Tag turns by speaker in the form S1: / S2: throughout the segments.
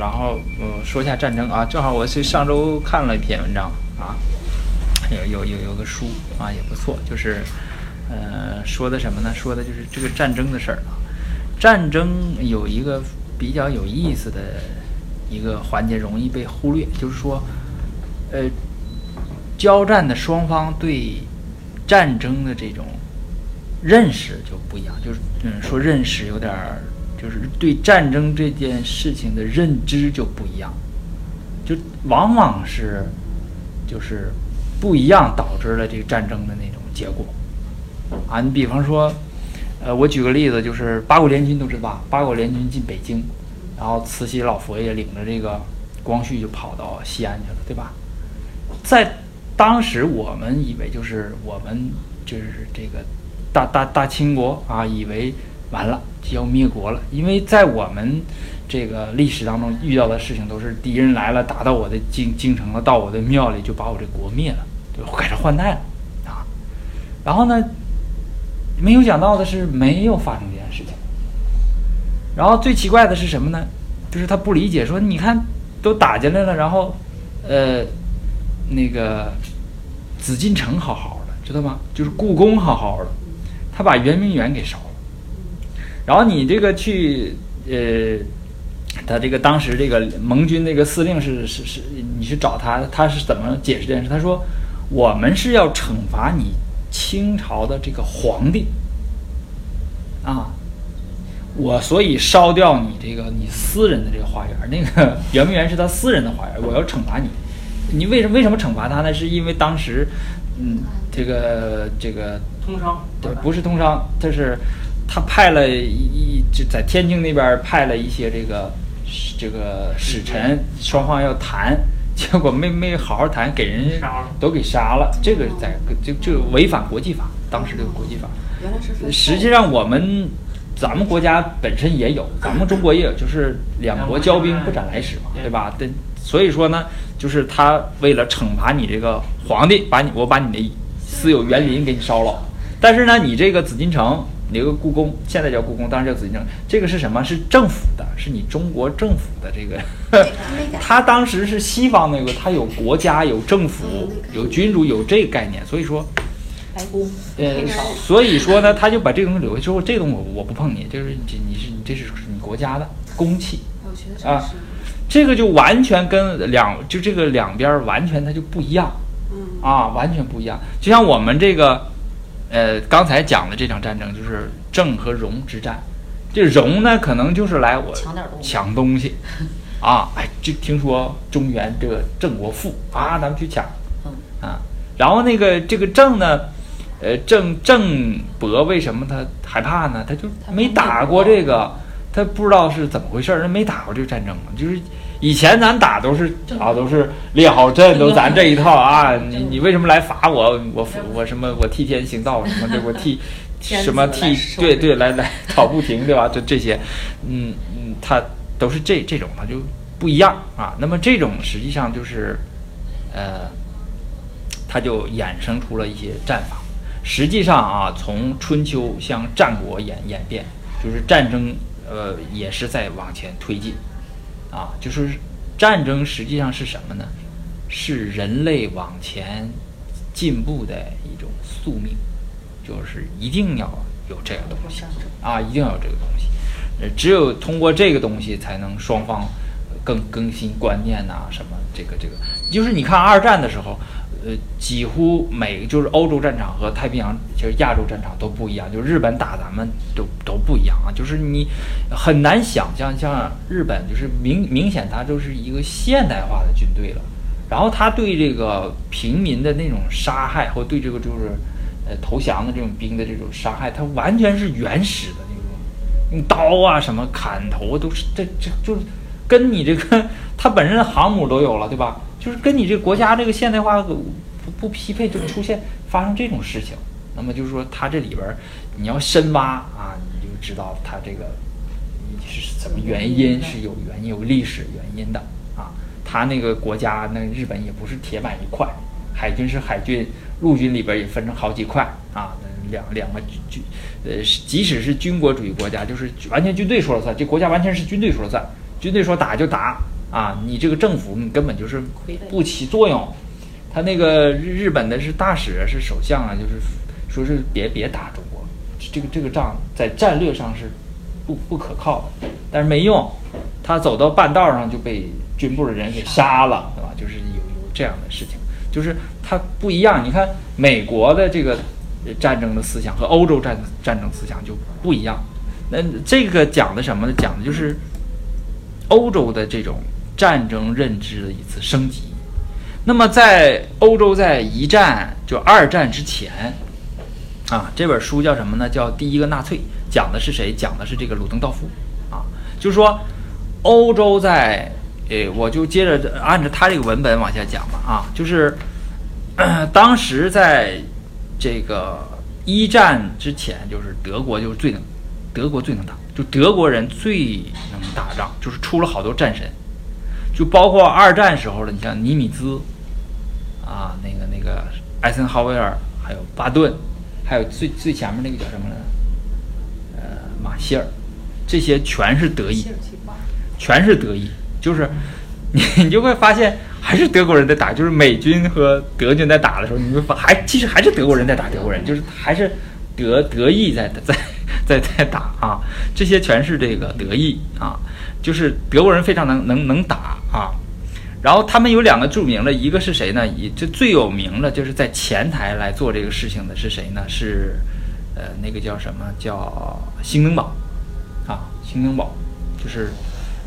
S1: 然后呃说一下战争啊，正好我是上周看了一篇文章啊，有有有有个书啊也不错，就是呃说的什么呢？说的就是这个战争的事儿啊。战争有一个比较有意思的一个环节，容易被忽略，就是说呃交战的双方对战争的这种认识就不一样，就是嗯说认识有点儿。就是对战争这件事情的认知就不一样，就往往是就是不一样导致了这个战争的那种结果啊。你比方说，呃，我举个例子，就是八国联军都知道吧？八国联军进北京，然后慈禧老佛爷领着这个光绪就跑到西安去了，对吧？在当时我们以为就是我们就是这个大大大清国啊，以为。完了就要灭国了，因为在我们这个历史当中遇到的事情都是敌人来了，打到我的京京城了，到我的庙里就把我这国灭了，就改朝换代了啊。然后呢，没有想到的是没有发生这件事情。然后最奇怪的是什么呢？就是他不理解，说你看都打进来了，然后呃那个紫禁城好好的，知道吗？就是故宫好好的，他把圆明园给烧了。然后你这个去，呃，他这个当时这个盟军那个司令是是是，你去找他，他是怎么解释这件事？他说，我们是要惩罚你清朝的这个皇帝，啊，我所以烧掉你这个你私人的这个花园，那个圆明园是他私人的花园，我要惩罚你。你为什么为什么惩罚他呢？是因为当时，嗯，这个这个
S2: 通商
S1: 对，不是通商，他是。他派了一一就在天津那边派了一些这个这个使臣，双方要谈，结果没没好好谈，给人都给杀了。这个在就就违反国际法，当时这个国际法。
S3: 原来是。
S1: 实际上我们咱们国家本身也有，咱们中国也有，就是两国交兵不斩来使嘛，对吧？对，所以说呢，就是他为了惩罚你这个皇帝，把你我把你的私有园林给你烧了，但是呢，你这个紫禁城。那个故宫现在叫故宫，当时叫紫禁城。这个是什么？是政府的，是你中国政府的这个。他当时是西方那个，他有国家、有政府、有君主、有这个概念。所以说，
S3: 白宫。
S1: 呃，所以说呢，他就把这个东西留下之后，这东西我我不碰你，就是你你是你这是你国家的公器啊。这个就完全跟两就这个两边完全它就不一样，啊，完全不一样。就像我们这个。呃，刚才讲的这场战争就是郑和戎之战，这戎呢可能就是来我抢东西，啊，哎，就听说中原这个郑国富啊，咱们去抢，啊，然后那个这个郑呢，呃，郑郑伯为什么他害怕呢？他就没打过这个，他不知道是怎么回事儿，他没打过这个战争就是。以前咱打都是啊，都是列好阵，都咱这一套啊。你你为什么来罚我？我我什么？我替天行道什么的？我替 什么替？对对，来来 跑不停，对吧？这这些，嗯嗯，他都是这这种，他就不一样啊。那么这种实际上就是，呃，他就衍生出了一些战法。实际上啊，从春秋向战国演演变，就是战争，呃，也是在往前推进。啊，就是战争实际上是什么呢？是人类往前进步的一种宿命，就是一定要有这个东西啊，一定要有这个东西。呃，只有通过这个东西，才能双方更更新观念呐，什么这个这个，就是你看二战的时候。呃，几乎每就是欧洲战场和太平洋，就是亚洲战场都不一样。就日本打咱们都都不一样啊，就是你很难想象，像日本就是明明显它就是一个现代化的军队了。然后他对这个平民的那种杀害，或对这个就是呃投降的这种兵的这种杀害，它完全是原始的那种，用刀啊什么砍头都是这这就跟你这个 它本身的航母都有了，对吧？就是跟你这个国家这个现代化不不匹配，就出现发生这种事情。那么就是说，它这里边你要深挖啊，你就知道它这个是什么原因，是有原因、有历史原因的啊。它那个国家，那日本也不是铁板一块，海军是海军，陆军里边也分成好几块啊。两两个军军，呃，即使是军国主义国家，就是完全军队说了算，这国家完全是军队说了算。军队说打就打啊，你这个政府你根本就是不起作用。他那个日日本的是大使是首相啊，就是说是别别打中国，这个这个仗在战略上是不不可靠的，但是没用，他走到半道上就被军部的人给杀了，对吧？就是有有这样的事情，就是他不一样。你看美国的这个战争的思想和欧洲战战争思想就不一样。那这个讲的什么呢？讲的就是欧洲的这种战争认知的一次升级。那么在欧洲，在一战就二战之前，啊，这本书叫什么呢？叫《第一个纳粹》，讲的是谁？讲的是这个鲁登道夫，啊，就是说欧洲在，诶，我就接着按照他这个文本往下讲吧，啊，就是 当时在这个一战之前，就是德国就是最能，德国最能打，就德国人最能打仗，就是出了好多战神。就包括二战时候的，你像尼米兹，啊，那个那个艾森豪威尔，还有巴顿，还有最最前面那个叫什么来着？呃，马歇尔，这些全是德意，全是德意。就是你你就会发现，还是德国人在打，就是美军和德军在打的时候，你会发还其实还是德国人在打德国人，就是还是德德意在在在在打啊。这些全是这个德意啊。就是德国人非常能能能打啊，然后他们有两个著名的，一个是谁呢？以这最有名的，就是在前台来做这个事情的是谁呢？是，呃，那个叫什么叫兴登堡啊？兴登堡就是，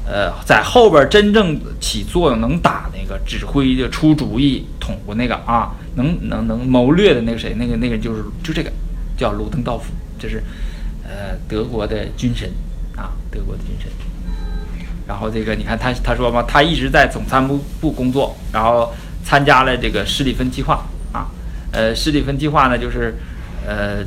S1: 呃，在后边真正起作用、能打那个指挥就出主意、捅过那个啊，能能能谋略的那个谁？那个那个就是就这个叫鲁登道夫，这是，呃，德国的军神啊，德国的军神。然后这个你看他他说嘛，他一直在总参谋部工作，然后参加了这个施蒂芬计划啊，呃，施蒂芬计划呢就是，呃，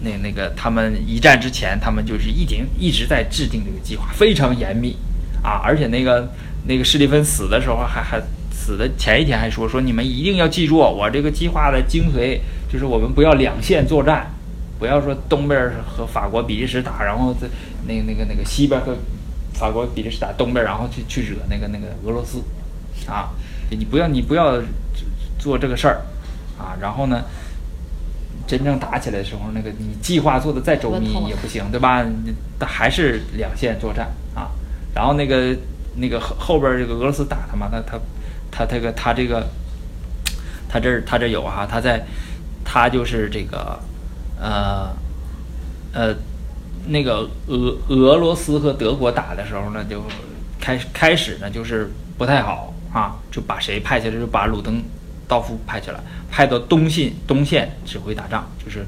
S1: 那那个他们一战之前，他们就是一定一直在制定这个计划，非常严密啊，而且那个那个施蒂芬死的时候还还死的前一天还说说你们一定要记住我这个计划的精髓，就是我们不要两线作战，不要说东边和法国比利时打，然后在那那个那个西边和。法国、比利时打东边，然后去去惹那个那个俄罗斯，啊，你不要你不要做这个事儿，啊，然后呢，真正打起来的时候，那个你计划做的再周密也不行，对吧？他还是两线作战啊，然后那个那个后后边这个俄罗斯打他嘛，他他他这个他这个他这他这有哈，他在他就是这个呃呃。那个俄俄罗斯和德国打的时候呢，就开开始呢就是不太好啊，就把谁派去了？就把鲁登道夫派去了，派到东线东线指挥打仗，就是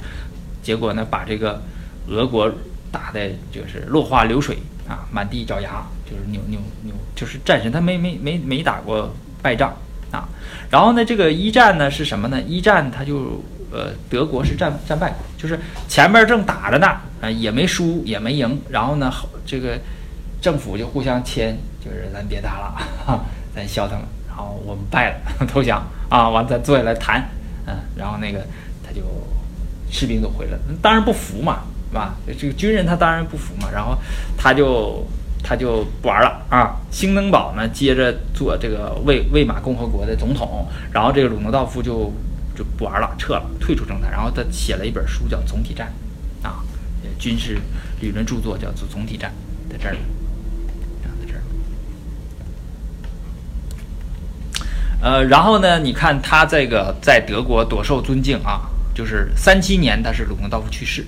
S1: 结果呢把这个俄国打的就是落花流水啊，满地找牙，就是扭扭扭，就是战神他没没没没打过败仗啊。然后呢，这个一战呢是什么呢？一战他就。呃，德国是战战败国，就是前面正打着呢，啊，也没输也没赢，然后呢，这个政府就互相签，就是咱别打了，咱消停了，然后我们败了，投降啊，完咱坐下来谈，嗯，然后那个他就士兵都回来了，当然不服嘛，是吧？这个军人他当然不服嘛，然后他就他就不玩了啊，兴登堡呢接着做这个魏魏玛共和国的总统，然后这个鲁诺道夫就。就不玩了，撤了，退出政坛。然后他写了一本书，叫《总体战》，啊，军事理论著作叫做《总体战》，在这儿，啊，在这儿。呃，然后呢，你看他这个在德国多受尊敬啊，就是三七年他是鲁登道夫去世，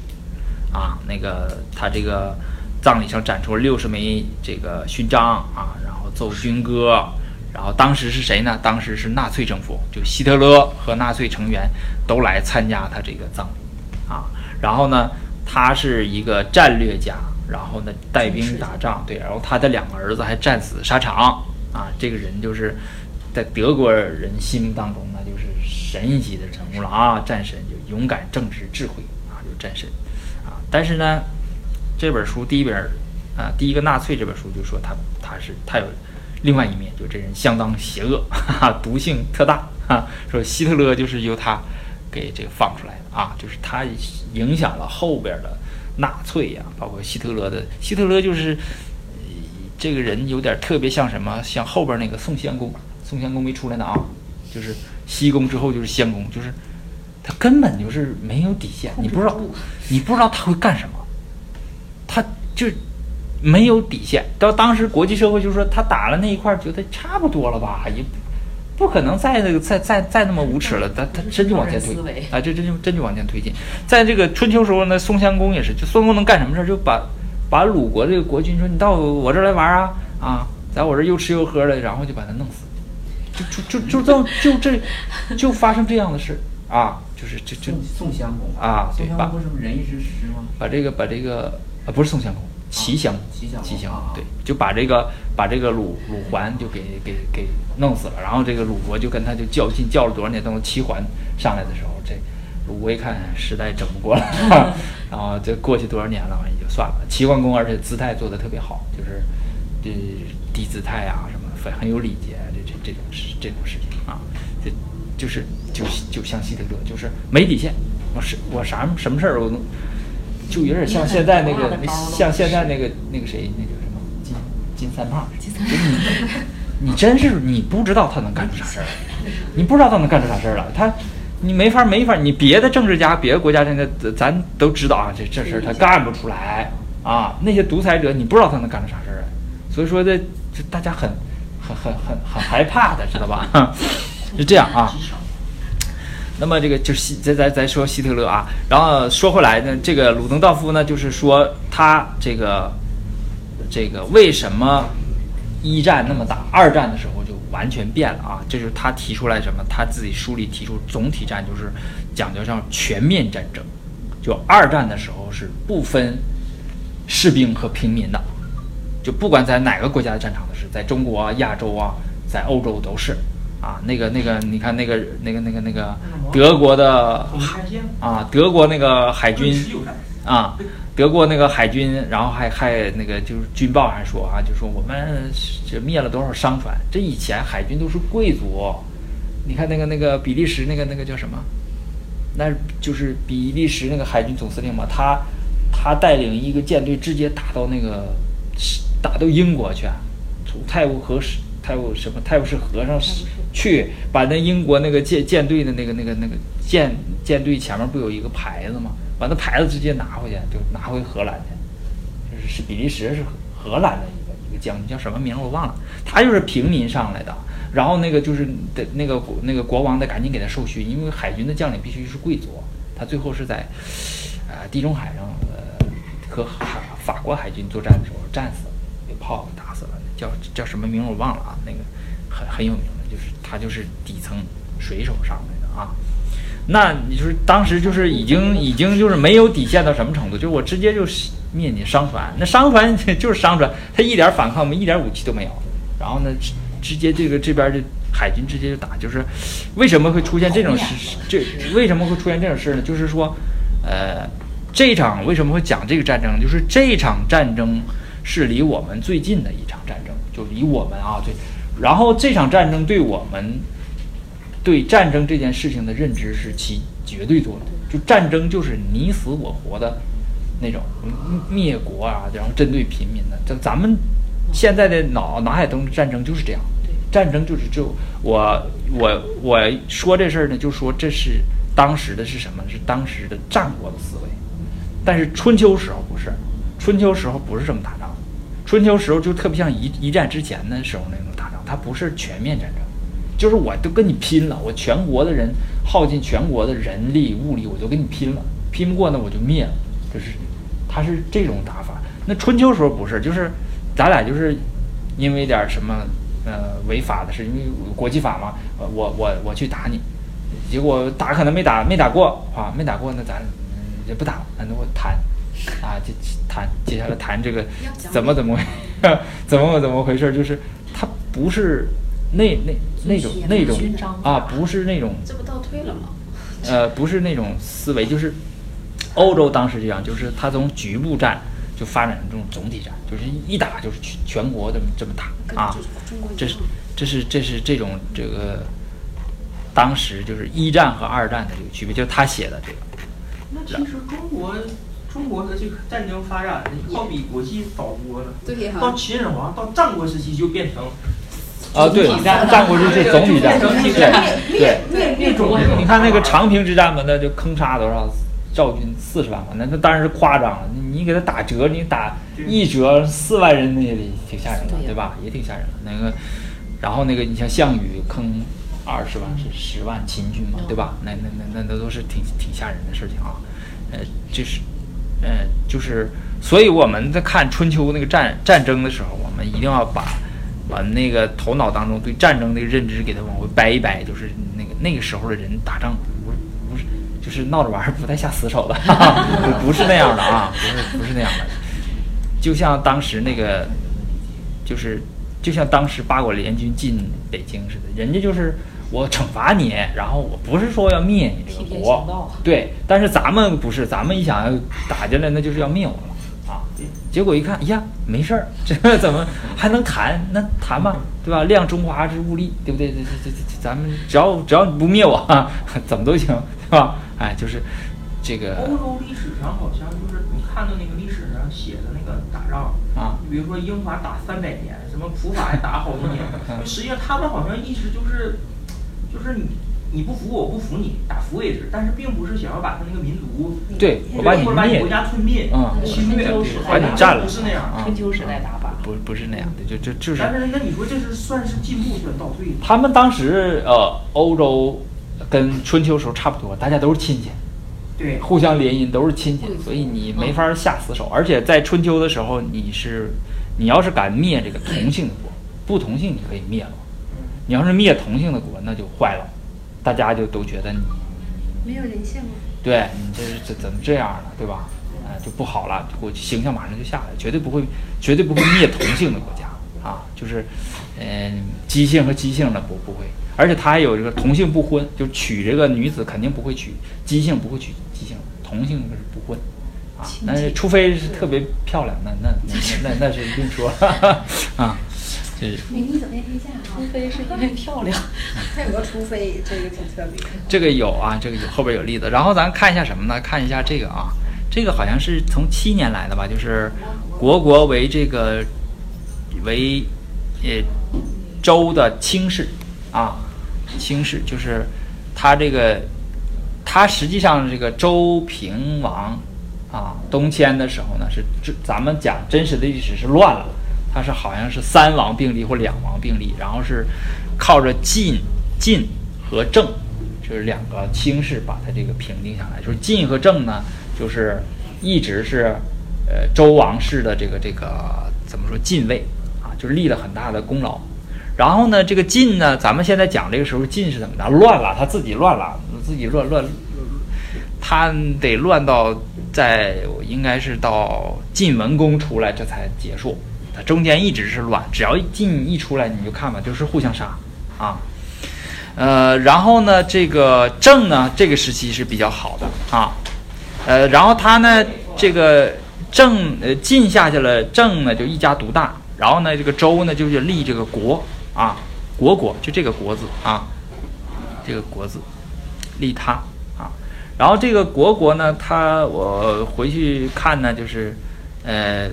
S1: 啊，那个他这个葬礼上展出了六十枚这个勋章啊，然后奏军歌。然后当时是谁呢？当时是纳粹政府，就希特勒和纳粹成员都来参加他这个葬礼啊。然后呢，他是一个战略家，然后呢带兵打仗，对。然后他的两个儿子还战死沙场啊。这个人就是在德国人心目当中那就是神级的人物了啊，战神，就勇敢、正直、智慧啊，就战神啊。但是呢，这本书第一本啊，第一个纳粹这本书就说他他是他有。另外一面，就这人相当邪恶，哈哈，毒性特大啊。说希特勒就是由他给这个放出来的啊，就是他影响了后边的纳粹呀，包括希特勒的。希特勒就是这个人有点特别像什么？像后边那个宋襄公，宋襄公没出来呢啊，就是西宫之后就是襄公，就是他根本就是没有底线，你不知道，你不知道他会干什么，他就没有底线。到当时国际社会就说他打了那一块，觉得差不多了吧，也。不可能再那个再再再那么无耻了，他他真就往前推啊，这真就真就往前推进。在这个春秋时候呢，宋襄公也是，就宋公能干什么事儿？就把把鲁国这个国君说你到我这儿来玩啊啊，在我这儿又吃又喝的，然后就把他弄死，就就就就这就这就发生这样的事啊，就是就就
S2: 宋襄公
S1: 啊，对
S2: 吧？宋襄公不是仁义之师吗？
S1: 把这个把这个啊不是宋襄公。齐襄公，齐
S2: 襄，
S1: 对，就把这个把这个鲁鲁桓就给给给弄死了，然后这个鲁国就跟他就较劲，较了多少年，等齐桓上来的时候，这鲁国一看实在整不过了，然后这过去多少年了，也就算了。齐桓公而且姿态做的特别好，就是这低姿态啊什么，很很有礼节，这这这种事这种事情啊，这就是就就像希特勒，就是没底线，我是我啥什么事儿我能。就有点像现在那个，像现在那个那个谁，那个什么金金三胖。你你真是你不知道他能干出啥事儿，你不知道他能干出啥事儿了。他你没法没法，你别的政治家、别的国家现在咱都知道啊，这这事儿他干不出来啊。那些独裁者，你不知道他能干出啥事儿来。所以说这这大家很很很很很害怕的，知道吧？是这样啊。那么这个就是希，再再再说希特勒啊，然后说回来呢，这个鲁登道夫呢，就是说他这个这个为什么一战那么打，二战的时候就完全变了啊？这就是他提出来什么？他自己书里提出总体战就是讲究上全面战争，就二战的时候是不分士兵和平民的，就不管在哪个国家的战场都是，在中国啊、亚洲啊，在欧洲都是。啊，那个那个，你看那个那个那个那个德国的啊，德国那个海军啊，德国那个海军，然后还还那个就是军报还说啊，就说我们这灭了多少商船，这以前海军都是贵族，你看那个那个比利时那个那个叫什么，那就是比利时那个海军总司令嘛，他他带领一个舰队直接打到那个打到英国去，从泰晤河是泰晤什么泰晤士河上去把那英国那个舰舰队的那个那个那个舰舰队前面不有一个牌子吗？把那牌子直接拿回去，就拿回荷兰去。就是是比利时是荷兰的一个一个将军，叫什么名我忘了。他就是平民上来的，然后那个就是的那个那个国王得赶紧给他授勋，因为海军的将领必须是贵族。他最后是在呃地中海上呃和海法国海军作战的时候战死了，被炮给打死了。叫叫什么名我忘了啊，那个很很有名，就是他就是底层水手上来的啊。那你就是当时就是已经已经就是没有底线到什么程度，就是我直接就灭你商船，那商船 就是商船，他一点反抗没，一点武器都没有。然后呢，直直接这个这边的海军直接就打，就是为什么会出现这种事？这为什么会出现这种事呢？就是说，呃，这场为什么会讲这个战争？就是这场战争。是离我们最近的一场战争，就离我们啊最，然后这场战争对我们对战争这件事情的认知是起绝对作用，就战争就是你死我活的那种灭国啊，然后针对平民的。咱咱们现在的脑脑海中的战争就是这样，战争就是就我我我说这事儿呢，就说这是当时的是什么？是当时的战国的思维，但是春秋时候不是，春秋时候不是这么打仗。春秋时候就特别像一一战之前的时候那种它不是全面战争，就是我都跟你拼了，我全国的人耗尽全国的人力物力，我都跟你拼了，拼不过呢我就灭了，就是，他是这种打法。那春秋时候不是，就是咱俩就是因为点什么呃违法的事，因为国际法嘛，我我我去打你，结果打可能没打没打过啊，没打过那咱也不打了，那我谈。啊，就谈接下来谈这个怎么怎么 怎么怎么回事？就是他不是那那那种那种啊，不是那种
S3: 这不倒退了吗？
S1: 呃，不是那种思维，就是欧洲当时这样，就是他从局部战就发展成这种总体战，就是一打就是全全国这么这么打啊。这是这是这是这种这个当时就是一战和二战的这个区别，就是他写的这个。
S2: 那其实中国。
S3: 中国的这个战争发展要比国际早多了。
S4: 对呀。
S3: 到秦始皇到战国时期就变成。
S1: 啊，对，战战国时期总体战，对对
S3: 那种，
S1: 你看那个长平之战嘛，那就坑杀多少赵军四十万嘛，那那当然是夸张了。你你给他打折，你打一折四万人，那也挺吓人的，对吧？也挺吓人的。那个，然后那个你像项羽坑二十万是十万秦军嘛，对吧？那那那那那都是挺挺吓人的事情啊。呃，这是，嗯，就是，所以我们在看春秋那个战战争的时候，我们一定要把。把那个头脑当中对战争的认知给它往回掰一掰，就是那个那个时候的人打仗不是不是就是闹着玩儿，不太下死手的，不是那样的啊，不是不是那样的。就像当时那个，就是就像当时八国联军进北京似的，人家就是我惩罚你，然后我不是说要灭你这个国，对，但是咱们不是，咱们一想要打进来，那就是要灭我啊。结果一看，呀，没事儿，这怎么还能谈？那谈吧，对吧？量中华之物力，对不对？这这这这，咱们只要只要你不灭我，怎么都行，对吧？哎，就是这个。
S3: 欧洲历史上好像就是你看到那个历史上写的那个打仗啊，你比如说英法打三百年，什么普法也打好多年，实际上他们好像一直就是，就是你。你不服我，不服你，打服为止。但是并不是想要把他那个民族，
S1: 对我把你灭，
S3: 国家吞灭，嗯，侵略，
S1: 把你占了，
S3: 不是那样。
S4: 春秋时代打法，
S1: 不不是那样的，就就就是。
S3: 但是那你说这是算是进步，算倒退？
S1: 他们当时呃，欧洲跟春秋时候差不多，大家都是亲戚，
S3: 对，
S1: 互相联姻，都是亲戚，所以你没法下死手。而且在春秋的时候，你是你要是敢灭这个同姓的国，不同姓你可以灭了，你要是灭同性的国，那就坏了。大家就都觉得你
S4: 没有人性了，
S1: 对你这是怎怎么这样了？对吧？啊，就不好了，我形象马上就下来，绝对不会，绝对不会灭同性的国家啊！就是，嗯，姬姓和姬姓的不不会，而且他还有这个同性不婚，就娶这个女子肯定不会娶姬姓，不会娶姬姓，同姓是不婚啊。那除非是特别漂亮，那那那那那是另说 啊。
S4: 美丽走遍天下，除非是因为漂亮。还有个除非，这个挺特别。
S1: 这个有啊，这个有后边有例子。然后咱看一下什么呢？看一下这个啊，这个好像是从七年来的吧，就是国国为这个为呃周的卿士啊，卿士就是他这个他实际上这个周平王啊东迁的时候呢，是这咱们讲真实的历史是乱了。他是好像是三王并立或两王并立，然后是靠着晋、晋和郑，就是两个卿士把他这个平定下来。就是晋和郑呢，就是一直是呃周王室的这个这个怎么说晋位啊，就是立了很大的功劳。然后呢，这个晋呢，咱们现在讲这个时候晋是怎么着？乱了，他自己乱了，自己乱乱，他得乱到在应该是到晋文公出来这才结束。中间一直是乱，只要晋一出来，你就看吧，就是互相杀，啊，呃，然后呢，这个郑呢，这个时期是比较好的啊，呃，然后他呢，这个郑呃晋下去了，郑呢就一家独大，然后呢，这个周呢就是立这个国啊，国国就这个国字啊，这个国字立他啊，然后这个国国呢，他我回去看呢，就是呃。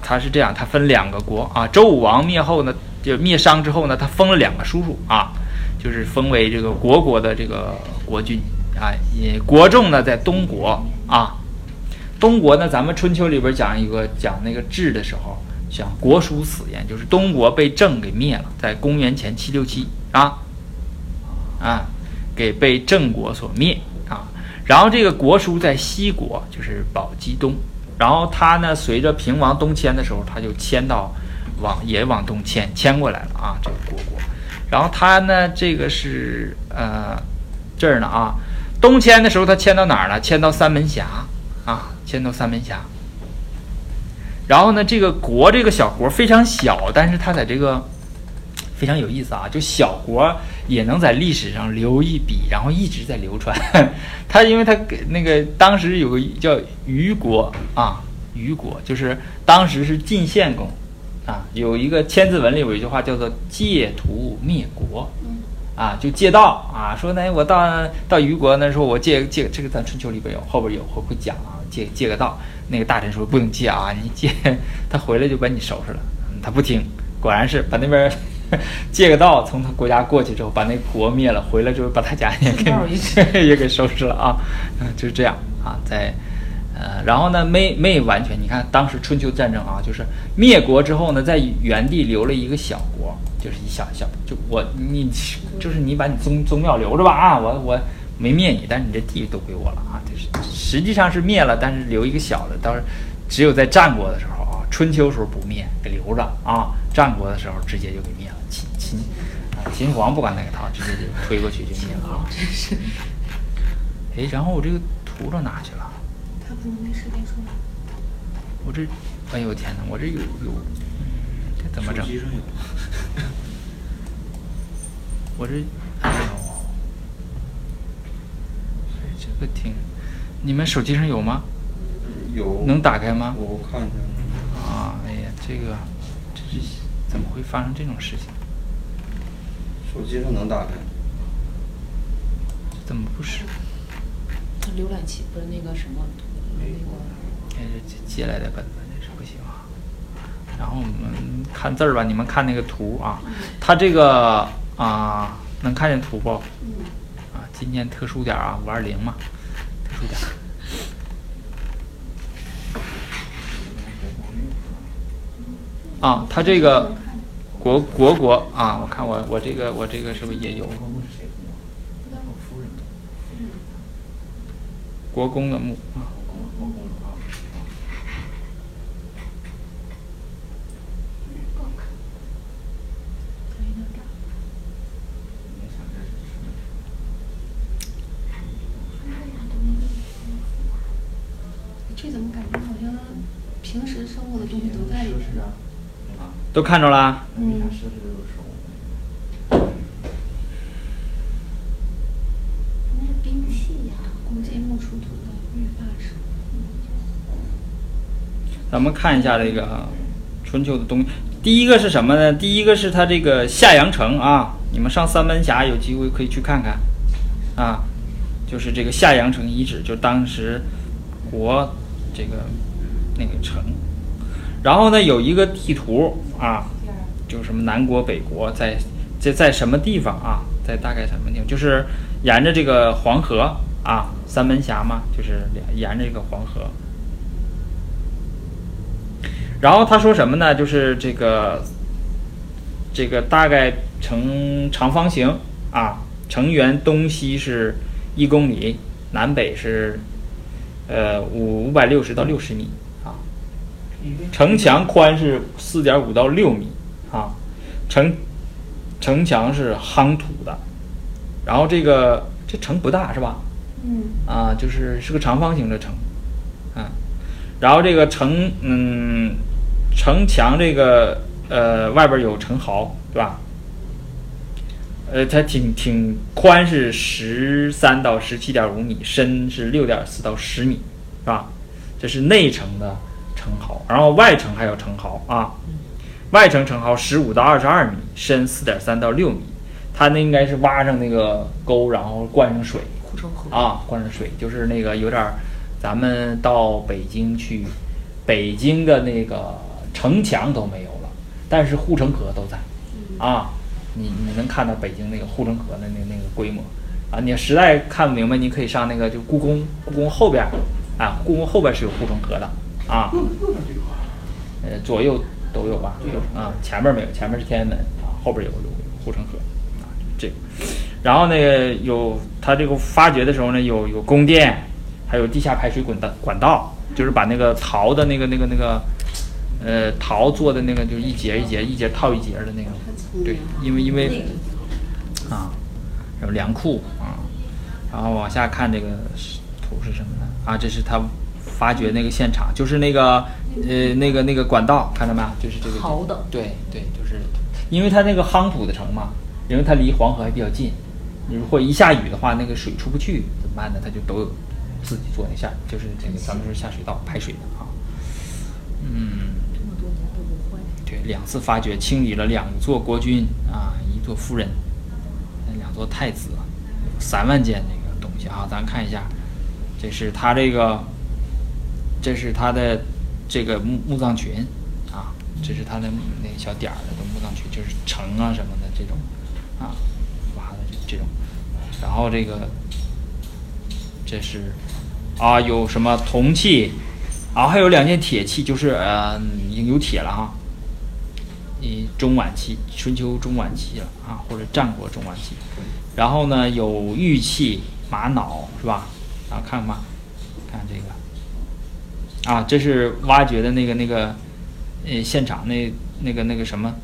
S1: 他是这样，他分两个国啊。周武王灭后呢，就灭商之后呢，他封了两个叔叔啊，就是封为这个国国的这个国君啊。也国仲呢在东国啊，东国呢，咱们春秋里边讲一个讲那个治的时候，讲国叔死焉，就是东国被郑给灭了，在公元前七六七啊啊，给被郑国所灭啊。然后这个国叔在西国，就是宝鸡东。然后他呢，随着平王东迁的时候，他就迁到，往也往东迁，迁过来了啊，这个国国。然后他呢，这个是呃这儿呢啊，东迁的时候他迁到哪儿了？迁到三门峡啊，迁到三门峡。然后呢，这个国这个小国非常小，但是他在这个非常有意思啊，就小国也能在历史上留一笔，然后一直在流传。他因为他给那个当时有个叫虞国啊，虞国就是当时是晋献公啊，有一个《千字文》里有一句话叫做“借图灭国”，啊，就借道啊，说呢我到到虞国那时候我借借这个咱春秋里边有后边有会会讲啊，借借个道。那个大臣说不能借啊，你借 他回来就把你收拾了。他不听，果然是把那边 借个道从他国家过去之后，把那国灭了，回来之后把他家也给 也给收拾了啊。嗯，就是这样啊，在呃，然后呢没没完全，你看当时春秋战争啊，就是灭国之后呢，在原地留了一个小国，就是一小小就我你就是你把你宗宗庙留着吧啊，我我。没灭你，但是你这地都归我了啊！就是实际上是灭了，但是留一个小的，当时只有在战国的时候啊，春秋时候不灭，给留着啊。战国的时候直接就给灭了，秦始皇不管哪个套，直接就推过去就灭了。真是。哎，然后我这个图到哪去了？
S4: 他可能没时间说。
S1: 我这，哎呦天哪！我这有有，这怎么整？我这，哎呦。不听，你们手机上有吗？
S5: 有。
S1: 能打开吗？
S5: 我看一下。
S1: 啊，哎呀，这个，这是怎么会发生这种事情？
S5: 手机上能打开。
S1: 怎么不是？
S4: 浏览器不是那个什么那个。
S1: 哎，这借来的本子这是不行啊。然后我们看字儿吧，你们看那个图啊，它这个啊，能看见图不？啊。今天特殊点啊，五二零嘛，特殊点。啊，它这个国国国啊我看我我这个我这个是不是也有？国公的墓啊
S4: 这怎么感觉好像平时生活的东西
S1: 都在里面？都看着啦。嗯。
S4: 兵器呀，古建木出土的玉发石。
S1: 咱们看一下这个春秋的东西。第一个是什么呢？第一个是它这个夏阳城啊，你们上三门峡有机会可以去看看啊，就是这个夏阳城遗址，就当时国这个那个城。然后呢，有一个地图啊，就是什么南国、北国在在在什么地方啊？在大概什么地方？就是沿着这个黄河啊，三门峡嘛，就是沿着这个黄河。然后他说什么呢？就是这个这个大概呈长方形啊，城垣东西是一公里，南北是呃五五百六十到六十米。城墙宽是四点五到六米啊，城城墙是夯土的，然后这个这城不大是吧？嗯。啊，就是是个长方形的城，啊，然后这个城嗯，城墙这个呃外边有城壕对吧？呃，它挺挺宽是十三到十七点五米，深是六点四到十米，是吧？这是内城的。城壕，然后外城还有城壕啊，外城城壕十五到二十二米，深四点三到六米，它那应该是挖上那个沟，然后灌上水，
S4: 护城河
S1: 啊，灌上水，就是那个有点，咱们到北京去，北京的那个城墙都没有了，但是护城河都在，啊，你你能看到北京那个护城河的那那个规模，啊，你实在看不明白，你可以上那个就故宫，故宫后边，啊，故宫后边是有护城河的。啊，呃，左右都有吧？啊，前面没有，前面是天安门啊，后边有有护城河啊，这个。然后那个，有它这个发掘的时候呢，有有宫殿，还有地下排水管道管道，就是把那个陶的那个那个那个，呃，陶做的那个，就是一节一节一节套一节的那个。对，因为因为啊，有粮库啊，然后往下看这个图是什么呢？啊，这是它。发掘那个现场就是那个呃那个那个管道看到没有？就是这个
S4: 好的。
S1: 对对，就是因为它那个夯土的城嘛，因为它离黄河还比较近，如果一下雨的话，那个水出不去怎么办呢？它就都有自己做那下，就是这个咱们说下水道排水的啊。嗯。
S4: 这么多年都不坏。
S1: 对，两次发掘清理了两座国君啊，一座夫人，两座太子，三万件那个东西啊，咱看一下，这是他这个。这是他的这个墓墓葬群啊，这是他的那小点儿的墓葬群，就是城啊什么的这种啊，挖的这种。然后这个这是啊，有什么铜器，啊还有两件铁器，就是呃已经有铁了哈。你中晚期，春秋中晚期了啊，或者战国中晚期。然后呢，有玉器、玛瑙，是吧？啊，看，看这个，啊，这是挖掘的那个那个，呃，现场那那个那个什么？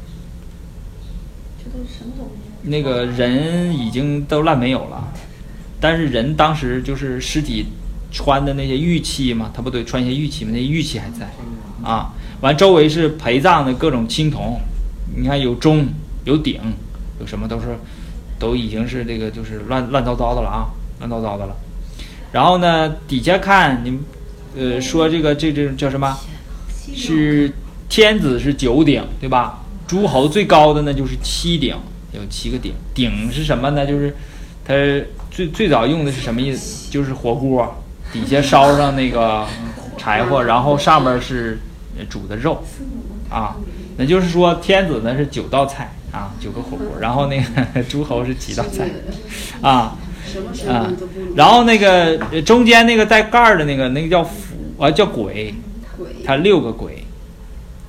S4: 这都是什么东西？
S1: 那个人已经都烂没有了，但是人当时就是尸体穿的那些玉器嘛，他不得穿一些玉器嘛？那玉器还在，啊。完，周围是陪葬的各种青铜，你看有钟，有鼎，有什么都是，都已经是这个就是乱乱糟糟的了啊，乱糟糟的了。然后呢，底下看你，呃，说这个这这叫什么？是天子是九鼎，对吧？诸侯最高的呢就是七鼎，有七个鼎。鼎是什么呢？就是它最最早用的是什么意思？就是火锅，底下烧上那个柴火，然后上面是。煮的肉，啊，那就是说天子呢是九道菜啊，九个火锅，然后那个 诸侯是几道菜，啊，啊，然后那个中间那个带盖儿的那个那个叫斧啊叫鬼，它六个鬼，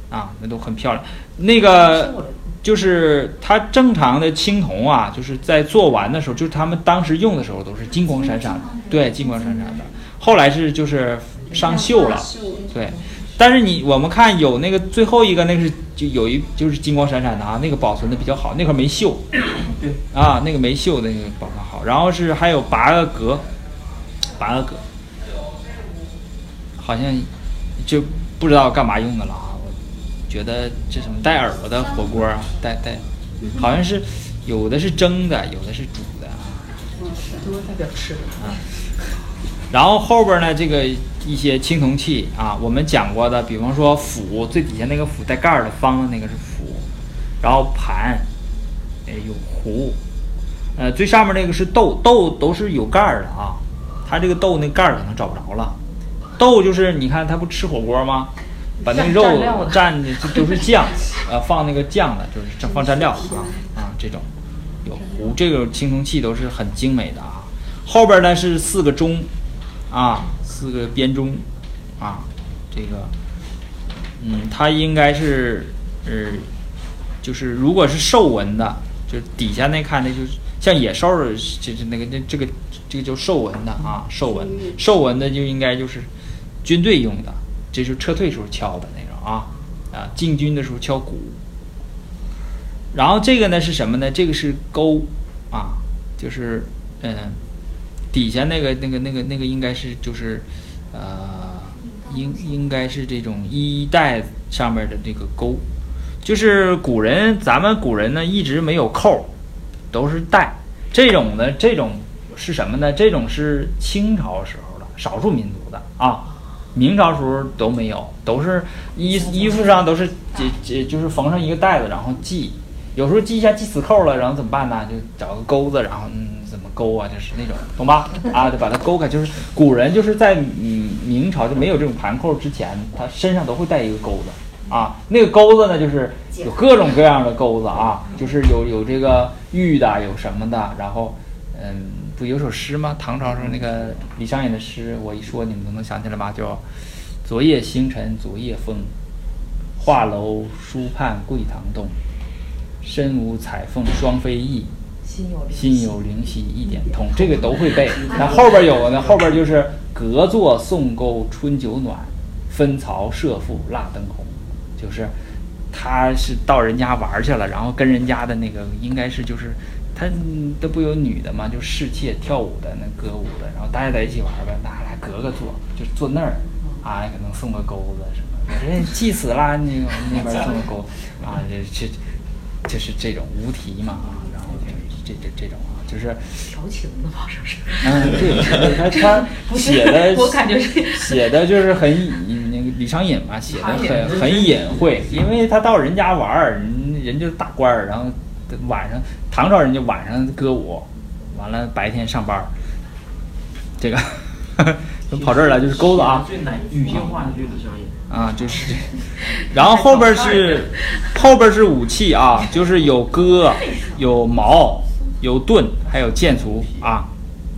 S1: 啊，那都很漂亮。那个就是它正常的青铜啊，就是在做完的时候，就是他们当时用的时候都是金光闪闪的，对，金光闪闪的。后来是就是上锈了，对。但是你我们看有那个最后一个那个是就有一就是金光闪闪的啊，那个保存的比较好，那块没锈，
S3: 对
S1: 啊，那个没锈那个保存好。然后是还有八个格，八个格，好像就不知道干嘛用的了啊。我觉得这什么带耳朵的火锅啊，带带，好像是有的是蒸的，有的是煮的啊。
S4: 多代表吃的
S1: 啊。然后后边呢，这个一些青铜器啊，我们讲过的，比方说釜，最底下那个釜带盖儿的方的那个是釜，然后盘，哎有壶，呃最上面那个是豆，豆都是有盖儿的啊，它这个豆那盖儿可能找不着了，豆就是你看它不吃火锅吗？把那肉蘸的这都是酱，呃放那个酱的，就是放蘸料啊啊这种，有壶，这个青铜器都是很精美的啊，后边呢是四个钟。啊，四个编钟，啊，这个，嗯，它应该是，呃，就是如果是兽纹的，就是底下那看的就是像野兽，就是那个那这个这个叫兽纹的啊，兽纹，兽纹的就应该就是军队用的，这是撤退时候敲的那种啊，啊，进军的时候敲鼓。然后这个呢是什么呢？这个是钩，啊，就是嗯。底下那个、那个、那个、那个应该是就是，呃，应应该是这种衣带上面的这个钩，就是古人咱们古人呢一直没有扣，都是带。这种的这种是什么呢？这种是清朝时候的少数民族的啊，明朝时候都没有，都是衣衣服上都是这这就是缝上一个带子，然后系。有时候系一下系死扣了，然后怎么办呢？就找个钩子，然后嗯。怎么勾啊，就是那种，懂吧？啊，就把它勾开。就是古人就是在嗯明朝就没有这种盘扣之前，他身上都会带一个钩子啊。那个钩子呢，就是有各种各样的钩子啊，就是有有这个玉的，有什么的。然后，嗯，不有首诗吗？唐朝时候那个李商隐的诗，我一说你们都能想起来吧？叫“昨夜星辰昨夜风，画楼书畔桂堂东。身无彩凤双飞翼。”心有灵犀一点通，这个都会背。那后边有呢，后边就是隔座送钩春酒暖，分曹射覆蜡灯红。就是他是到人家玩去了，然后跟人家的那个应该是就是他都不有女的嘛，就侍妾跳舞的那歌舞的，然后大家在一起玩呗，那来隔个座，就坐那儿啊，可能送个钩子什么，人祭死啦，那个那边送个钩 啊，这这就是这种无题嘛啊。这这这种啊，就是
S4: 调情的吧，是不是？
S1: 嗯，对，他他 写的，
S4: 我感觉是
S1: 写的就是很，那个李商隐嘛，写的很很隐晦，因为他到人家玩儿，人人就是大官儿，然后晚上唐朝人家晚上歌舞，完了白天上班儿，这个 跑这儿来，就是钩子啊。
S2: 最男女性化的
S1: 啊，就是，然后后边是后边是武器啊，就是有戈、有矛、有盾，还有箭卒啊。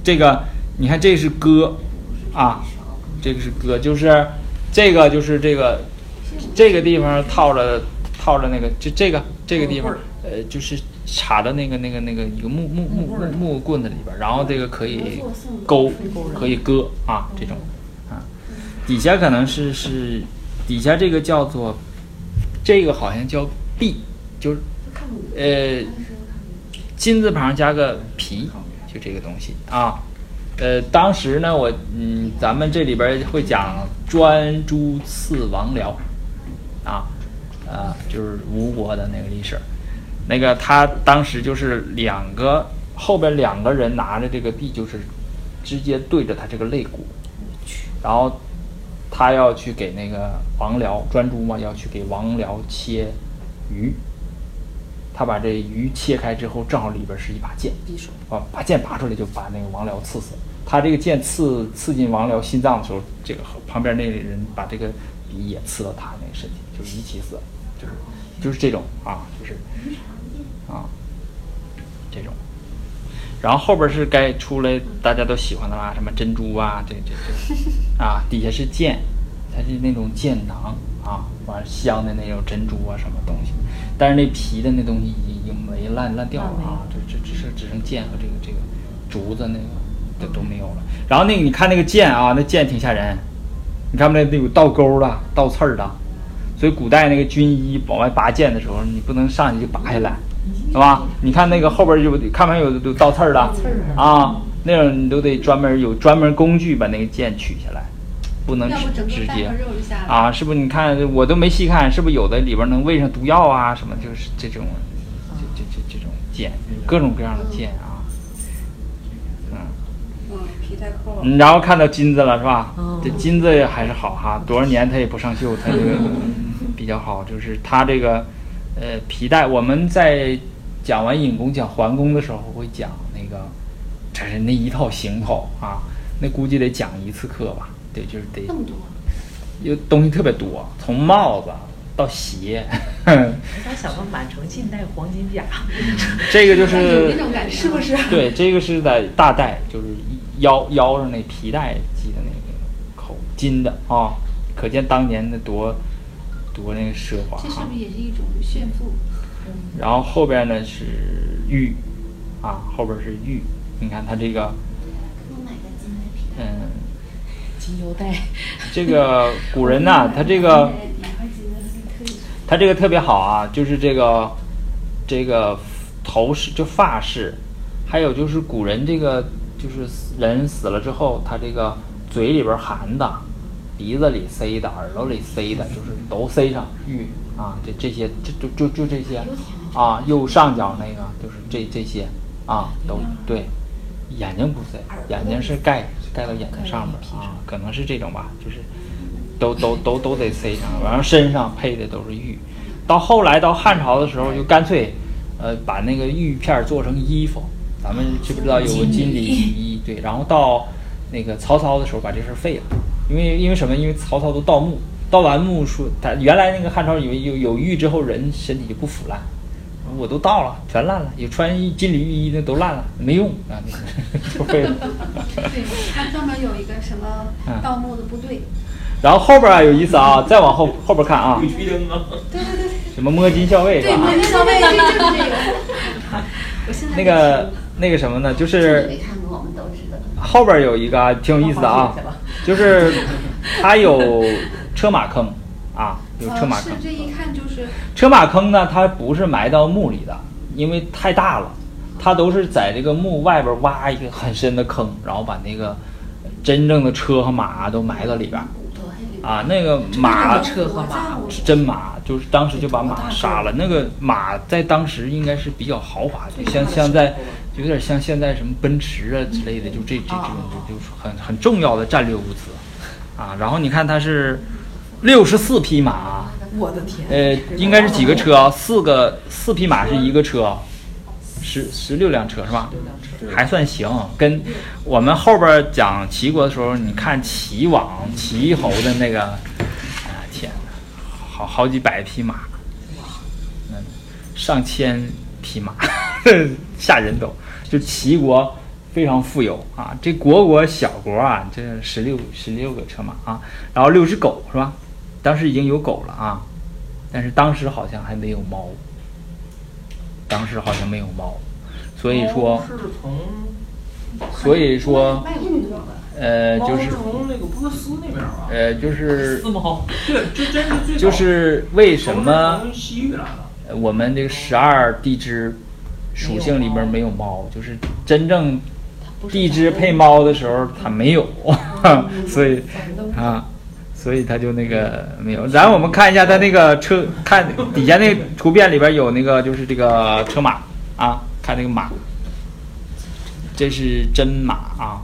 S1: 这个你看，这是戈啊，这个是戈，就是这个就是这个这个地方套着套着那个，就这个这个地方，呃，就是插的那个那个那个一个木木木木木棍子里边，然后这个可以勾，可以割啊，这种啊，底下可能是是底下这个叫做这个好像叫臂，就是呃金字旁加个皮。就这个东西啊，呃，当时呢，我嗯，咱们这里边会讲专诸刺王僚，啊，啊，就是吴国的那个历史，那个他当时就是两个后边两个人拿着这个璧，就是直接对着他这个肋骨，然后他要去给那个王僚专诸嘛，要去给王僚切鱼。他把这鱼切开之后，正好里边是一把剑，啊，把剑拔出来就把那个王僚刺死。他这个剑刺刺进王僚心脏的时候，这个旁边那个人把这个笔也刺到他那个身体，就是一起死，就是就是这种啊，就是啊这种。然后后边是该出来大家都喜欢的啦，什么珍珠啊，这这这 啊，底下是剑，它是那种剑囊啊，完香的那种珍珠啊，什么东西。但是那皮的那东西已经已经没烂烂掉了啊，这这只是只剩剑和这个这个竹子那个都都没有了。然后那个你看那个剑啊，那剑挺吓人，你看不那那有倒钩的、倒刺儿的，所以古代那个军医往外拔剑的时候，你不能上去就拔下来，是吧？你看那个后边就看没有有倒刺儿的啊，那种你都得专门有专门工具把那个剑取下来。不能直直接啊，是不是？你看我都没细看，是不是有的里边能喂上毒药啊？什么就是这种，这这这这种剑，各种各样的剑啊，嗯，
S4: 嗯，皮带扣。
S1: 然后看到金子了是吧？这金子还是好哈，多少年它也不上锈，它这个比较好。就是它这个呃皮带，我们在讲完隐功讲桓公的时候会讲那个，这是那一套行头啊，那估计得讲一次课吧。对，就是得
S4: 那么多，
S1: 有东西特别多，从帽子到鞋。
S6: 我咋想到满城尽带黄金甲？
S1: 这个就是
S4: 是不是？
S1: 对，这个是在大带，就是腰腰上那皮带系的那个口金的啊，可见当年的多多那个奢华。
S4: 这是不是也是一种炫富？
S1: 然后后边呢是玉啊，后边是玉，你看它这个，嗯。
S6: 金腰带，
S1: 这个 古人呐，他这个，他这个特别好啊，就是这个，这个头饰就发饰，还有就是古人这个，就是人死了之后，他这个嘴里边含的，鼻子里塞的，耳朵里塞的，就是都塞上玉啊，这这些，这就就就这些啊，右上角那个就是这这些啊，都对，眼睛不塞，眼睛是盖。盖到眼睛上面啊，可能是这种吧，就是都都都都得塞上，完了身上配的都是玉。到后来到汉朝的时候，就干脆呃把那个玉片做成衣服。咱们知不知道有个金缕玉衣？对，然后到那个曹操的时候把这事儿废了，因为因为什么？因为曹操都盗墓，盗完墓说他原来那个汉朝以为有有玉之后人身体就不腐烂。我都到了，全烂了。有穿金缕玉衣的都烂了，没用啊，就废了。
S4: 对，他专门有一个什么盗墓的部队。
S1: 然后后边啊有意思啊，再往后后边看啊。
S3: 对对
S4: 对。
S1: 什么摸金校尉
S4: 是吧？对，摸金校尉就是这个。
S1: 那个那个什么呢？就是后边有一个挺有意思的啊，就是它有车马坑啊。有车马坑，
S4: 这一看就是
S1: 车马坑呢。它不是埋到墓里的，因为太大了，它都是在这个墓外边挖一个很深的坑，然后把那个真正的车和马都埋到里边。啊，那个马
S6: 车和马
S1: 是真马，就是当时就把马杀了。那个马在当时应该是比较豪华的，像像在有点像现在什么奔驰啊之类的，就这这这种就就是很很重要的战略物资啊。然后你看它是。六十四匹马，
S6: 我的天！
S1: 呃，应该是几个车啊？四个四匹马是一个车，十十六辆车是吧？还算行，跟我们后边讲齐国的时候，你看齐王、齐侯的那个，啊天哪，好好几百匹马，嗯，上千匹马，吓人都。就齐国非常富有啊，这国国小国啊，这十六十六个车马啊，然后六只狗是吧？当时已经有狗了啊，但是当时好像还没有猫，当时好像没有猫。所以说，所以说，呃，就是
S3: 从那个波斯那边吧，
S1: 呃，就是
S6: 四毛，
S3: 对，就真是最
S1: 就是为什么
S3: 西域来的？
S1: 我们这个十二地支属性里边没有猫，就是真正地支配猫的时候它没有，所以啊，所以它就那个没有。然后我们看一下它那个车，看底下那个图片里边有那个就是这个车马啊。看那个马，这是真马啊，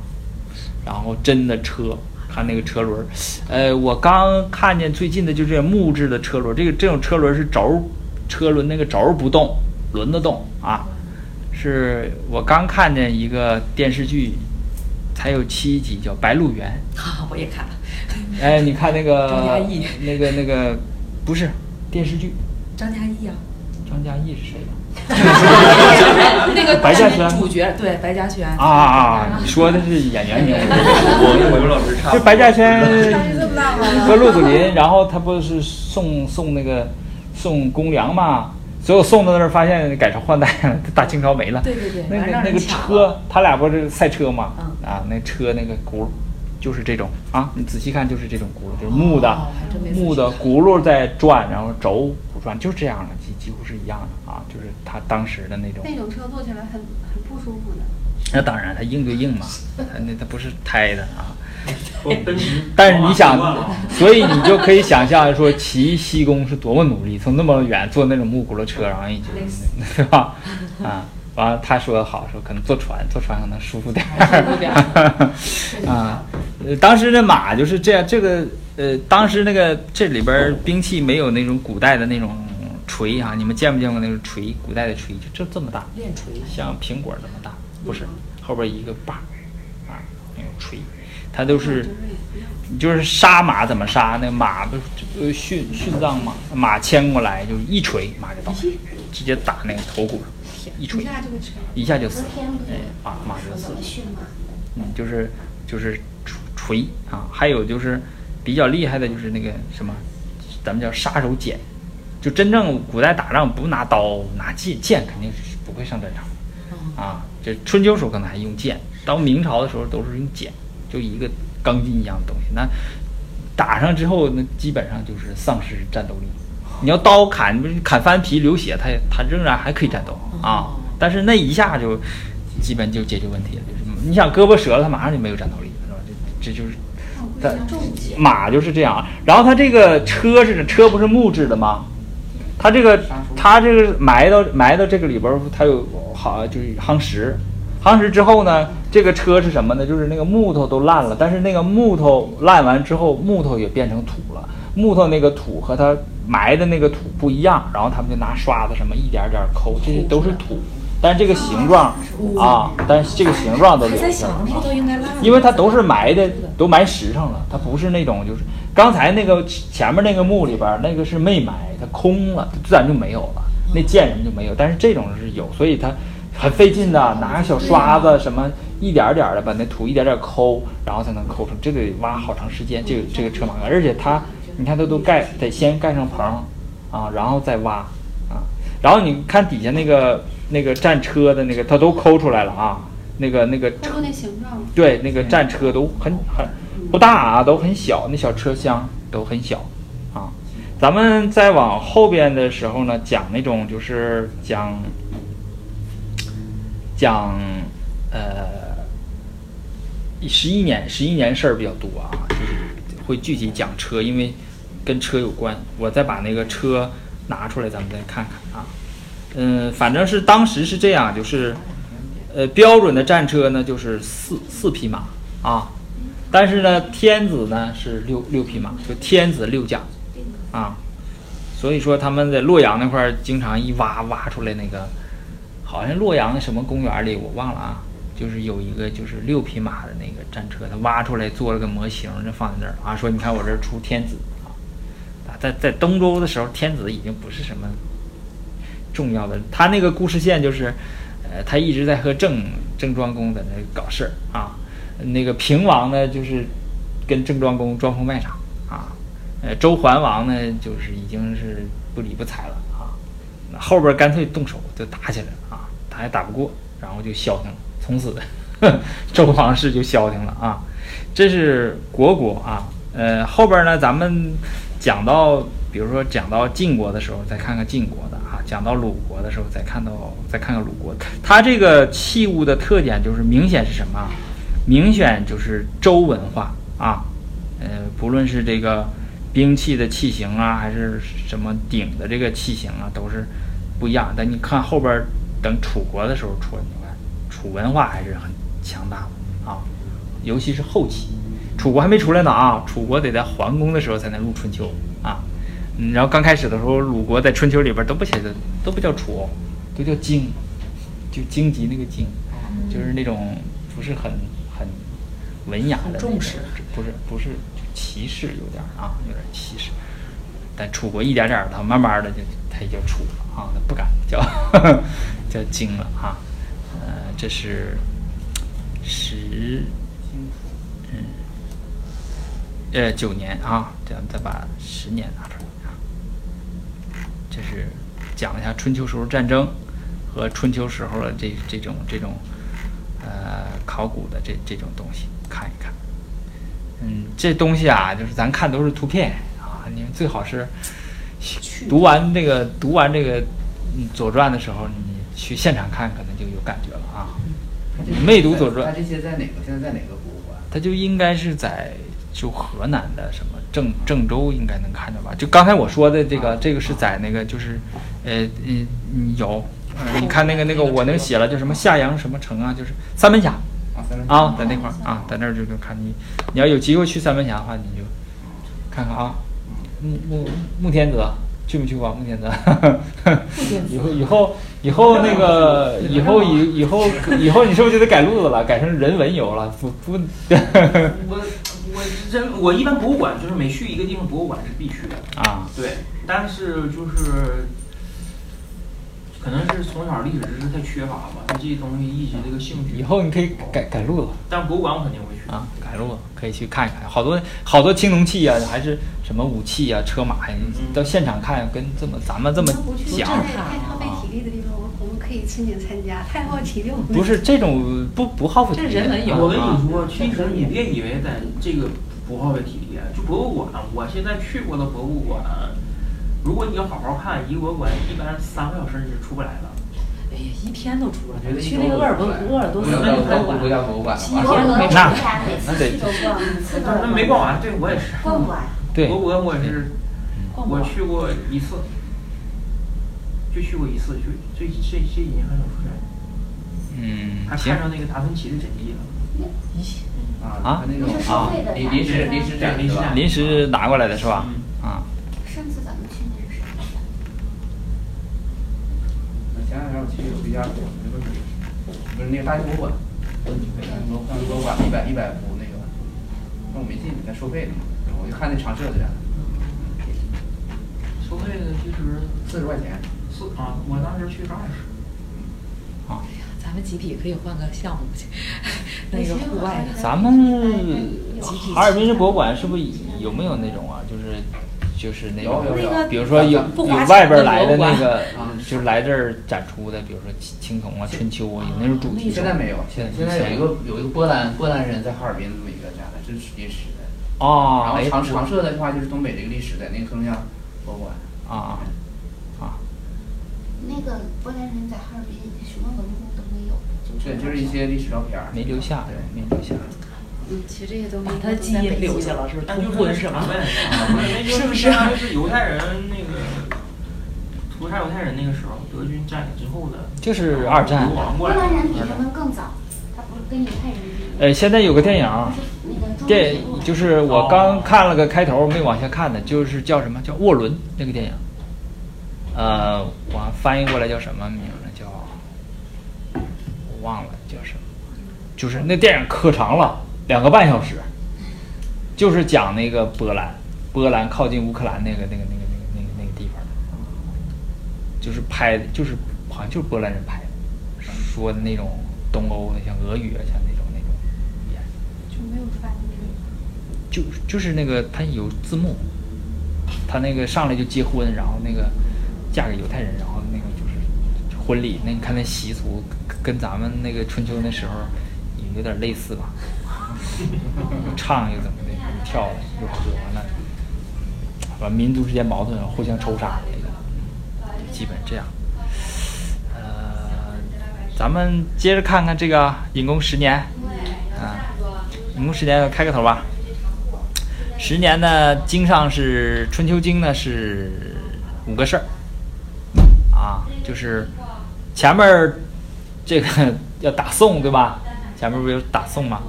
S1: 然后真的车，看那个车轮，呃，我刚看见最近的就是木质的车轮，这个这种车轮是轴，车轮那个轴不动，轮子动啊，是我刚看见一个电视剧，才有七集，叫《白鹿原》。
S6: 哈，我也看了。
S1: 哎，你看那个
S6: 张嘉译，
S1: 那个那个不是电视剧。
S6: 张嘉译啊。
S1: 张嘉译是谁呀？
S6: 那个
S1: 白嘉轩
S6: 主角对白嘉轩
S1: 啊啊啊！你说的是演员 名，
S5: 我跟我们老师差。
S1: 就白嘉轩和陆子霖，然后他不是送送那个送公粮嘛？最后送到那儿，发现改朝换代了，大清朝没了。
S6: 对对对，
S1: 那个那个车，他俩不是赛车嘛？啊，那车那个轱辘就是这种啊，你仔细看就是这种轱辘，就是木的木的轱辘在转，然后轴不转，就是这样的，几几乎是一样的啊，就是他当时的那种。
S4: 那种车坐起来很很不舒服的。
S1: 那当然，它硬对硬嘛，它那它不是胎的啊。但是你想，所以你就可以想象说，齐僖公是多么努力，从那么远坐那种木轱辘车，然后一直，对吧？啊，完了他说好，说可能坐船，坐船可能舒服点儿。啊，当时的马就是这样，这个呃，当时那个这里边兵器没有那种古代的那种锤啊，你们见没见过那种锤？古代的锤就这这么大，
S6: 练锤，
S1: 像苹果这么大，不是，后边一个把，啊，那种锤。它都是，就是杀马怎么杀？那马不呃殉殉葬嘛，马牵过来就一锤，马就倒，直接打那个头骨上，一锤，一下就死了，哎，啊，马就死了。嗯，就是就是锤锤啊，还有就是比较厉害的就是那个什么，咱们叫杀手锏，就真正古代打仗不拿刀拿剑，剑肯定是不会上战场啊。这春秋时候可能还用剑，到明朝的时候都是用锏。就一个钢筋一样的东西，那打上之后，那基本上就是丧失战斗力。你要刀砍，砍翻皮流血，它它仍然还可以战斗啊。但是那一下就基本就解决问题了，就是你想胳膊折了，它马上就没有战斗力了，是吧？这这就是它马就是这样。然后它这个车是车不是木质的吗？它这个它这个埋到埋到这个里边，它有好就是夯实。夯实之后呢，这个车是什么呢？就是那个木头都烂了，但是那个木头烂完之后，木头也变成土了。木头那个土和它埋的那个土不一样，然后他们就拿刷子什么一点点抠，这些都是土，但是这个形状啊，但是这个形状都留下了，因为它都是埋的，都埋实上了，它不是那种就是刚才那个前面那个墓里边那个是没埋，它空了，自然就没有了，那贱人就没有，但是这种是有，所以它。很费劲的，拿个小刷子什么，一点点的把那土一点点抠，然后才能抠出。这得挖好长时间。这个这个车马，而且它，你看它都盖，得先盖上棚，啊，然后再挖，啊，然后你看底下那个那个战车的那个，它都抠出来了啊，那个那个
S4: 车那形状，
S1: 对，那个战车都很很不大啊，都很小，那小车厢都很小，啊，咱们再往后边的时候呢，讲那种就是讲。讲，呃，十一年，十一年事儿比较多啊，就是会具体讲车，因为跟车有关。我再把那个车拿出来，咱们再看看啊。嗯，反正是当时是这样，就是，呃，标准的战车呢就是四四匹马啊，但是呢，天子呢是六六匹马，就天子六将啊。所以说他们在洛阳那块儿经常一挖挖出来那个。好像洛阳什么公园里我忘了啊，就是有一个就是六匹马的那个战车，他挖出来做了个模型，就放在那儿啊，说你看我这儿出天子啊，在在东周的时候，天子已经不是什么重要的，他那个故事线就是，呃，他一直在和郑郑庄公在那搞事儿啊，那个平王呢就是跟郑庄公装疯卖傻啊，呃，周桓王呢就是已经是不理不睬了啊。后边干脆动手就打起来了啊，打也打不过，然后就消停了，从此周王室就消停了啊。这是国国啊，呃，后边呢，咱们讲到，比如说讲到晋国的时候，再看看晋国的啊；讲到鲁国的时候，再看到再看看鲁国。它这个器物的特点就是明显是什么？明显就是周文化啊，呃，不论是这个。兵器的器型啊，还是什么鼎的这个器型啊，都是不一样。但你看后边等楚国的时候出来，楚文化还是很强大的啊，尤其是后期，楚国还没出来呢啊，楚国得在桓公的时候才能入春秋啊。嗯，然后刚开始的时候，鲁国在春秋里边都不写的，都不叫楚，都叫荆，就荆棘那个荆，就是那种不是很很文雅的
S6: 重视，
S1: 不是不是。歧视有点啊，有点歧视，但楚国一点点的，慢慢的就他也就楚了啊，他不敢叫 叫荆了啊。呃，这是十嗯呃九年啊，这样再把十年拿出来啊。这是讲一下春秋时候战争和春秋时候的这这种这种呃考古的这这种东西，看一看。嗯，这东西啊，就是咱看都是图片啊，你们最好是读完这个读完这个《左传》的时候，你去现场看，可能就有感觉了啊。没读《左传》，
S7: 他这些在哪个？现在在哪个博物馆？
S1: 他就应该是在就河南的什么郑郑州，应该能看到吧？就刚才我说的这个，这个是在那个就是呃嗯有，你看那个那个我那个写了叫什么夏阳什么城啊？就是三门峡。啊，在那块儿啊，在那儿就能看你。你要有机会去三门峡的话，你就看看啊。木木木天泽去没去过？木天泽，以后以后以后那个以后以以后以后你是不是就得改路子了？改成人文游了？不不。
S3: 我我人我一般博物馆就是每去一个地方，博物馆是必去的
S1: 啊。
S3: 对，但是就是。可能是从小历史知识太缺乏吧，对这些东西一直这个兴趣。
S1: 以后你可以改改路子，
S3: 但博物馆我肯定会去
S1: 啊，改路子可以去看一看，好多好多青铜器啊，还是什么武器啊、车马呀，你到现场看跟这么咱们这么讲。
S4: 太耗费体力的地方，我我们可以申请参加。太耗体力，
S1: 不是这种不不耗费体力。
S6: 这人文游，
S3: 我跟你说，其实你别以为咱这个不耗费体力，就博物馆，我现在去过的博物馆。如果你要好好看，一个博物馆一般三个小时你就出不来了。
S6: 哎呀，一天都出不来。去那个鄂尔多鄂尔多斯
S7: 博物馆，
S6: 一天都没
S1: 那
S4: 那得。
S3: 那没逛完，对我也是。
S4: 逛不完。
S1: 对。
S3: 博物馆我也是，我去过一次，就去过一次，就这这这几年很少出来。
S1: 嗯。
S3: 还看上那个达芬奇的真迹了。
S1: 啊
S7: 啊，那种啊，临临时临时展是吧？
S1: 临时拿过来的是吧？啊上次咱们去那个谁。
S7: 前两天我去有一家，不是那个大英博物馆，大英博物馆一百一百幅那个，那我没进，在收费呢。我就看那长设的展。
S3: 收费的其实
S7: 四十块钱。
S3: 四啊，我当时去是二十。
S1: 啊。
S6: 咱们集体可以换个项目去，那个户外的。
S1: 咱们哈尔滨市博物馆是不是有没有那种啊？就是。就是那种，比如说有有外边来的那个，就是来这儿展出的，比如说青铜啊、春秋啊，有那种主题。
S7: 现在没有，现在现在有一个有一个波兰波兰人在哈尔滨这么一个展览，这是历史的。
S1: 哦。
S7: 然后长长设的话就是东北这个历史的那个黑龙江博物馆。
S1: 啊啊。
S4: 那个波兰人在哈尔滨什么文物都没有。
S7: 就对，就是一些历史照片
S1: 没留下，
S7: 对，
S1: 没留下。
S4: 嗯，其实这些东西
S6: 把他基因留下了，是 不是？通婚是 吗？
S3: 是
S6: 不是？
S3: 是犹太人那个屠杀犹太人那个时候，德军占领之后的。
S1: 就是二战。
S4: 波兰人比他们更早，他不是跟犹太人。
S1: 呃，现在有个电影，电就是我刚看了个开头，没往下看的，就是叫什么叫《沃伦》那个电影。呃，我翻译过来叫什么名呢？叫我忘了叫什么，就是那电影可长了，两个半小时，就是讲那个波兰，波兰靠近乌克兰那个那个那个那个那个那个地方，就是拍的，就是好像就是波兰人拍的，说的那种东欧的，像俄语啊，像那种那种语言，
S4: 就没有翻译，
S1: 就就是那个他有字幕，他那个上来就结婚，然后那个嫁给犹太人，然后那个就是婚礼，那你看那习俗跟咱们那个春秋那时候有点类似吧，又 唱又怎么的，又跳又喝完了，完民族之间矛盾互相抽杀那个，基本这样。呃，咱们接着看看这个隐公十年，啊，隐公十年开个头吧。十年呢，经上是《春秋经》呢是五个事儿，啊，就是前面这个 要打宋对吧？前面不有打宋吗？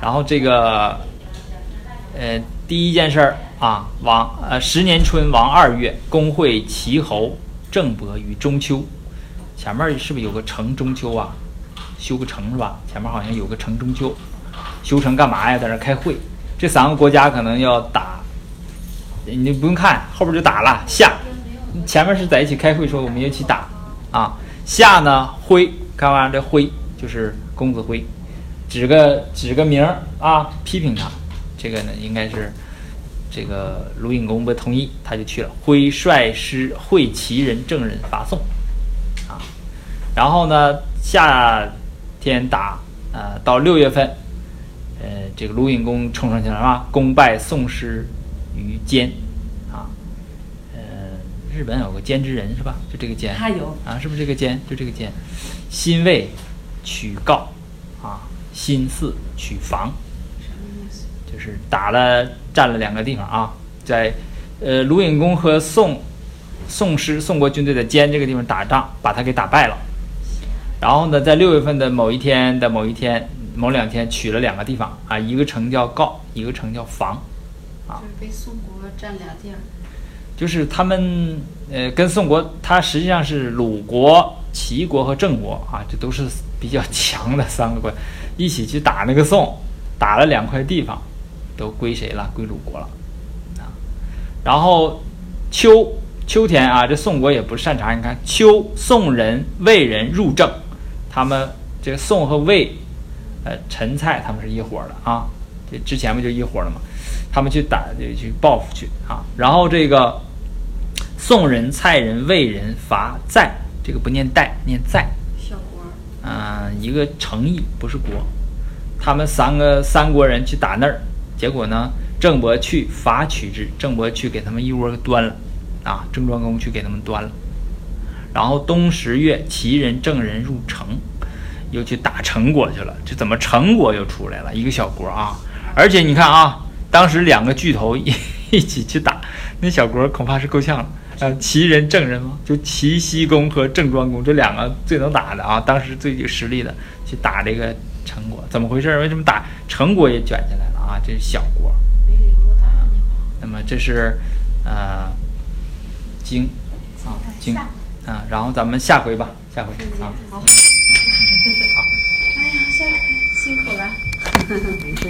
S1: 然后这个呃第一件事儿啊，王呃十年春王二月，公会齐侯郑伯于中秋。前面是不是有个城中秋啊？修个城是吧？前面好像有个城中秋，修城干嘛呀？在那开会。这三个国家可能要打，你不用看后边就打了。夏，前面是在一起开会说我们一起打啊。夏呢，辉，看完这辉就是公子辉，指个指个名儿啊，批评他。这个呢，应该是这个卢隐公不同意，他就去了。辉率师会齐人、郑人伐宋啊。然后呢，夏天打，呃，到六月份。呃，这个卢隐公冲上去了啊，功败宋师于监，啊，呃，日本有个监之人是吧？就这个监，
S6: 他有
S1: 啊，是不是这个监？就这个监，新魏取告，啊，新四取防，就是打了占了两个地方啊，在呃卢隐公和宋宋师宋国军队的监这个地方打仗，把他给打败了。然后呢，在六月份的某一天的某一天。某两天取了两个地方啊，一个城叫告，一个城叫防，
S4: 啊，就是被宋国占俩地儿。
S1: 就是他们呃，跟宋国，它实际上是鲁国、齐国和郑国啊，这都是比较强的三个国，一起去打那个宋，打了两块地方，都归谁了？归鲁国了啊。然后秋秋天啊，这宋国也不擅长，你看秋宋人、魏人入郑，他们这个宋和魏。呃，陈蔡他们是一伙的啊，这之前不就一伙的吗？他们去打，就去报复去啊。然后这个宋人、蔡人、魏人伐在，这个不念代，念在。
S4: 小国。
S1: 嗯，一个城邑，不是国。他们三个三国人去打那儿，结果呢，郑伯去伐取之，郑伯去给他们一窝端了啊，郑庄公去给他们端了。然后冬十月，齐人、郑人入城。又去打陈国去了，这怎么陈国又出来了？一个小国啊！而且你看啊，当时两个巨头一一起去打，那小国恐怕是够呛了。呃，齐人、郑人吗？就齐僖公和郑庄公这两个最能打的啊，当时最有实力的去打这个陈国，怎么回事？为什么打陈国也卷进来了啊？这是小国。那么这是呃经啊经啊，然后咱们下回吧，下回啊。
S4: 好。哎呀，下辛苦了。